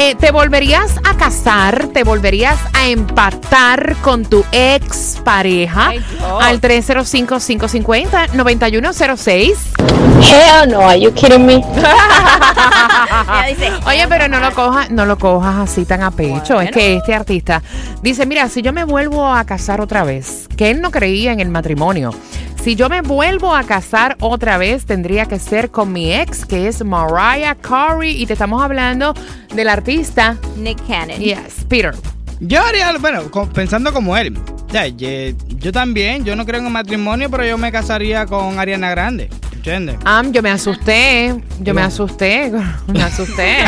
eh, ¿te volverías a casar? ¿Te volverías a empatar con tu ex pareja? Al 305-550-9106. Hell no, are you kidding me? Oye, pero no lo cojas, no lo cojas así tan a pecho. Es que este artista dice, mira, si yo me vuelvo a casar otra vez, que él no creía en el matrimonio. Si yo me vuelvo a casar otra vez, tendría que ser con mi ex, que es Mariah Carey. Y te estamos hablando del artista. Nick Cannon. Yes, Peter. Yo haría, bueno, pensando como él. Ya, yo también, yo no creo en el matrimonio, pero yo me casaría con Ariana Grande. ¿Entiendes? Am, yo me asusté. Yo me asusté. Me asusté.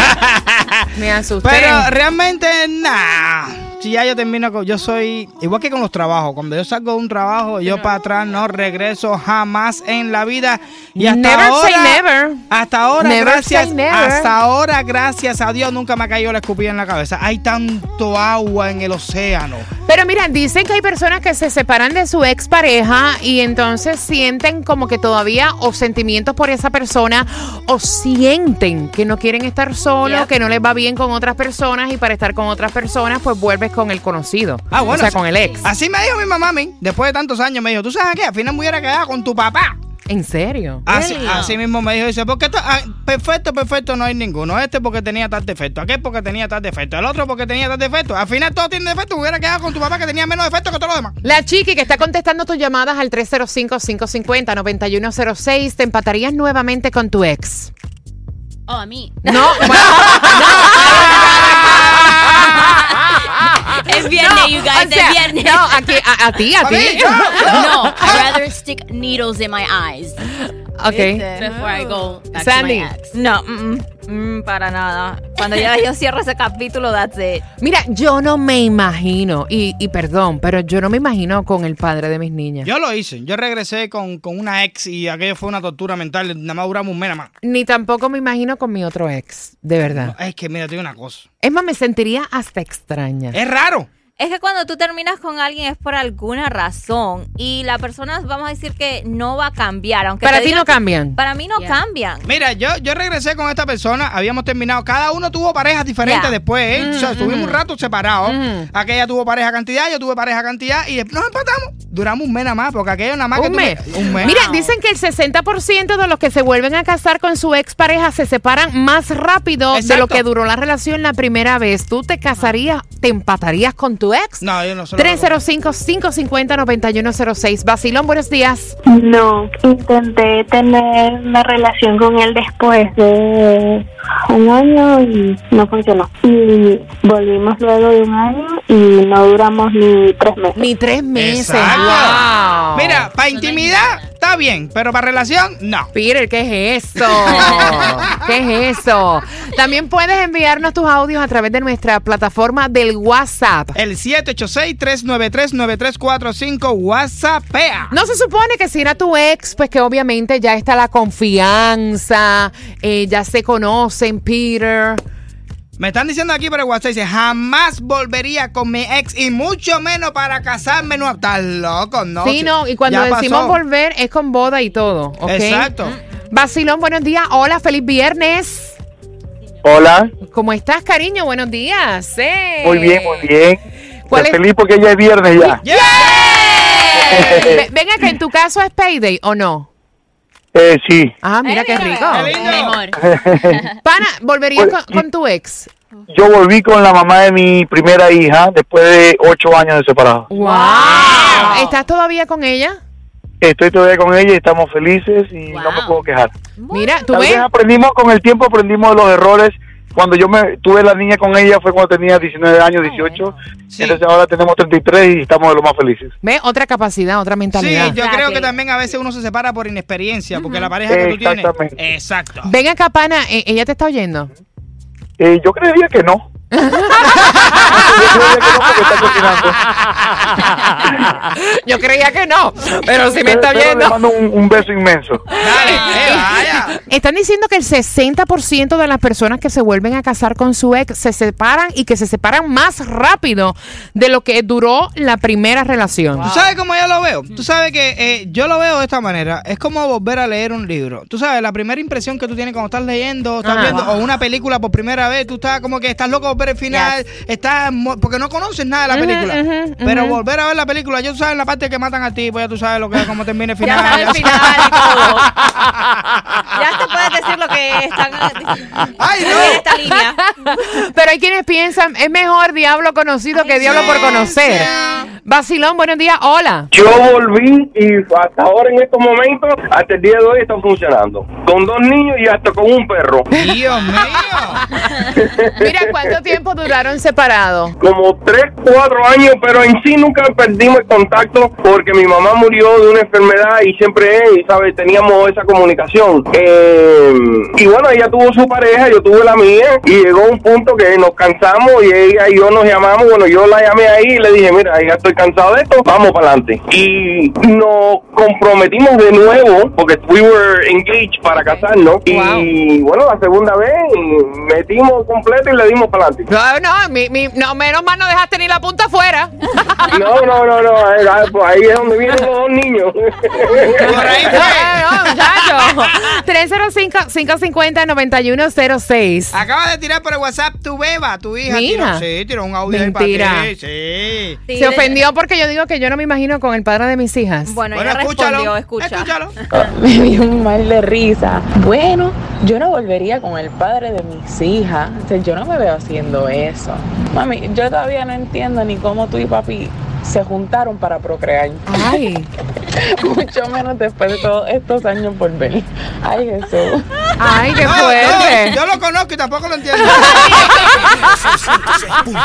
me asusté. Pero realmente, nah. Si ya yo termino con. Yo soy. Igual que con los trabajos. Cuando yo salgo de un trabajo, yo para atrás no regreso jamás en la vida. Y hasta Never ahora. say never. Hasta ahora, Never gracias. say never. Hasta ahora, gracias a Dios, nunca me ha caído la escupida en la cabeza. Hay tanto agua en el océano. Pero mira, dicen que hay personas que se separan de su expareja y entonces sienten como que todavía o sentimientos por esa persona o sienten que no quieren estar solos, que no les va bien con otras personas y para estar con otras personas pues vuelves con el conocido. Ah, bueno. O sea, con el ex. Así me dijo mi mamá a mí. Después de tantos años, me dijo: ¿Tú sabes qué? Al final me hubiera quedado con tu papá. ¿En serio? Así, mismo me dijo, dice, porque esto, ah, perfecto, perfecto no hay ninguno. Este porque tenía tal defecto, aquel porque tenía tal defecto, el otro porque tenía tal defecto. Al final todo tiene defecto, me hubiera quedado con tu papá que tenía menos defecto que todos los demás. La chiqui que está contestando tus llamadas al 305-550-9106, ¿te empatarías nuevamente con tu ex? Oh, a mí. No, bueno, Es viernes, you guys, o sea, es viernes. No, aquí, a, a ti, a A ti. mí, yo, No, I'd rather stick needles in my eyes Ok. before I go back Sandy. to my ex. No, mm, mm, mm, para nada. Cuando ya yo cierro ese capítulo, that's it. Mira, yo no me imagino, y, y perdón, pero yo no me imagino con el padre de mis niñas. Yo lo hice, yo regresé con, con una ex y aquello fue una tortura mental, nada más duramos un mes nada más. Ni tampoco me imagino con mi otro ex, de verdad. Es que mira, te digo una cosa, Es más, me sentiría hasta extraña. es raro. Es que cuando tú terminas con alguien es por alguna razón y la persona, vamos a decir que no va a cambiar. Aunque Para ti digan no cambian. Para mí no Yeah. cambian. Mira, yo, yo regresé con esta persona, habíamos terminado, cada uno tuvo parejas diferentes después, ¿eh? o sea, estuvimos un rato separados. Mm. Aquella tuvo pareja cantidad, yo tuve pareja cantidad y nos empatamos. Duramos un mes nada más, porque aquello nada más que Un mes. Un mes. Mira, dicen que el 60% de los que se vuelven a casar con su expareja se separan más rápido de lo que duró la relación la primera vez. ¿Tú te casarías, te empatarías con tu ex? No, yo no solo. 305-550-9106. Basilón, buenos días. No, intenté tener una relación con él después de un año y no funcionó. Y volvimos luego de un año y no duramos ni tres meses. Ni tres meses. Exacto. Wow. Mira, para intimidad está bien, pero para relación, no. Peter, ¿qué es eso? ¿Qué es eso? También puedes enviarnos tus audios a través de nuestra plataforma del WhatsApp. El 786-393-9345 WhatsAppea. No se supone que si era tu ex, pues que obviamente ya está la confianza, eh, ya se conocen, Peter. Me están diciendo aquí por el WhatsApp, dice, jamás volvería con mi ex y mucho menos para casarme. No, estás loco, ¿no? sí, no, y cuando Ya decimos pasó. volver es con boda y todo, ¿ok? Exacto. Basilón, buenos días. Hola, feliz viernes. Hola, ¿Cómo estás, cariño? Buenos días. Eh. muy bien, muy bien. ¿Cuál Estoy es- feliz porque ya es viernes ya. ¡Yeah! Ve- Venga, que en tu caso es payday o no. Eh, sí, Ah, mira qué rico. Qué lindo. Mejor. Pana, ¿volverías Pues, con, con tu ex? Yo volví con la mamá de mi primera hija después de ocho años de separado. ¡Wow! ¿Estás todavía con ella? Estoy todavía con ella y estamos felices y no me puedo quejar. Mira, tú Tal ves. vez aprendimos con el tiempo, aprendimos de los errores. Cuando yo me tuve la niña con ella fue cuando tenía 19 años, 18. Sí. Entonces ahora tenemos 33 y estamos de lo más felices. Ve otra capacidad, otra Sí, mentalidad. yo Exacto. creo que también a veces uno se separa por inexperiencia, porque la pareja que tú tienes. Exactamente. Exacto. Ven acá, pana, eh, ella te está oyendo. Eh, yo creería que no. creía que no porque está cocinando. Yo creía que no, pero si me está Pero- viendo. Le mando un, un beso inmenso. Dale. Están diciendo que el 60% de las personas que se vuelven a casar con su ex se separan y que se separan más rápido de lo que duró la primera relación. ¿Tú sabes cómo yo lo veo? Tú sabes que eh, yo lo veo de esta manera. Es como volver a leer un libro. Tú sabes, la primera impresión que tú tienes cuando estás leyendo, estás Ajá. viendo, o una película por primera vez, tú estás como que estás loco por ver el final, estás porque no conoces nada de la película. Pero volver a ver la película, yo tú sabes la parte que matan a ti, pues ya tú sabes lo que cómo termina el Ya final. el ya final sabes. y todo. Ya te puedes decir lo que están Ay, en esta línea. Pero hay quienes piensan, es mejor diablo conocido que diablo por conocer. Vacilón, buenos días, hola. Yo volví y hasta ahora en estos momentos, hasta el día de hoy están funcionando. Con dos niños y hasta con un perro. Dios mío. Mira, ¿cuánto tiempo duraron separados? Como tres, cuatro años, pero en sí nunca perdimos el contacto porque mi mamá murió de una enfermedad y siempre, y ¿sabes? Teníamos esa comunicación. Eh, y bueno, ella tuvo su pareja, yo tuve la mía y llegó un punto que nos cansamos y ella y yo nos llamamos. Bueno, yo la llamé ahí y le dije, mira, ya estoy cansado de esto, vamos para adelante. Y nos comprometimos de nuevo porque we were engaged para casarnos. Y bueno, la segunda vez metimos completo y le dimos para adelante. No, no, mi- mi- no, menos mal no dejaste ni la punta afuera. No, no, no, no, ahí, ahí- pues ahí es donde vienen los dos niños. Por ahí fue. No, no, muchacho. 305-550-9106. Acaba de tirar por el WhatsApp tu beba, tu hija. Mi tiró- hija. sí, tiró un audio Mentira. ahí para ti. Sí. Sí, Se ofendió porque yo digo que yo no me imagino con el padre de mis hijas. Bueno, Bueno, ella escúchalo. escucha. Escúchalo. Me dio un mal de risa. Bueno, yo no volvería con el padre de mis hijas. O sea, yo no me veo haciendo eso. Mami, yo todavía no entiendo ni cómo tú y papi se juntaron para procrear. Ay, Mucho menos después de todos estos años por ver. Ay, Jesús. ay, qué No, fuerte. no, yo lo conozco y tampoco lo entiendo.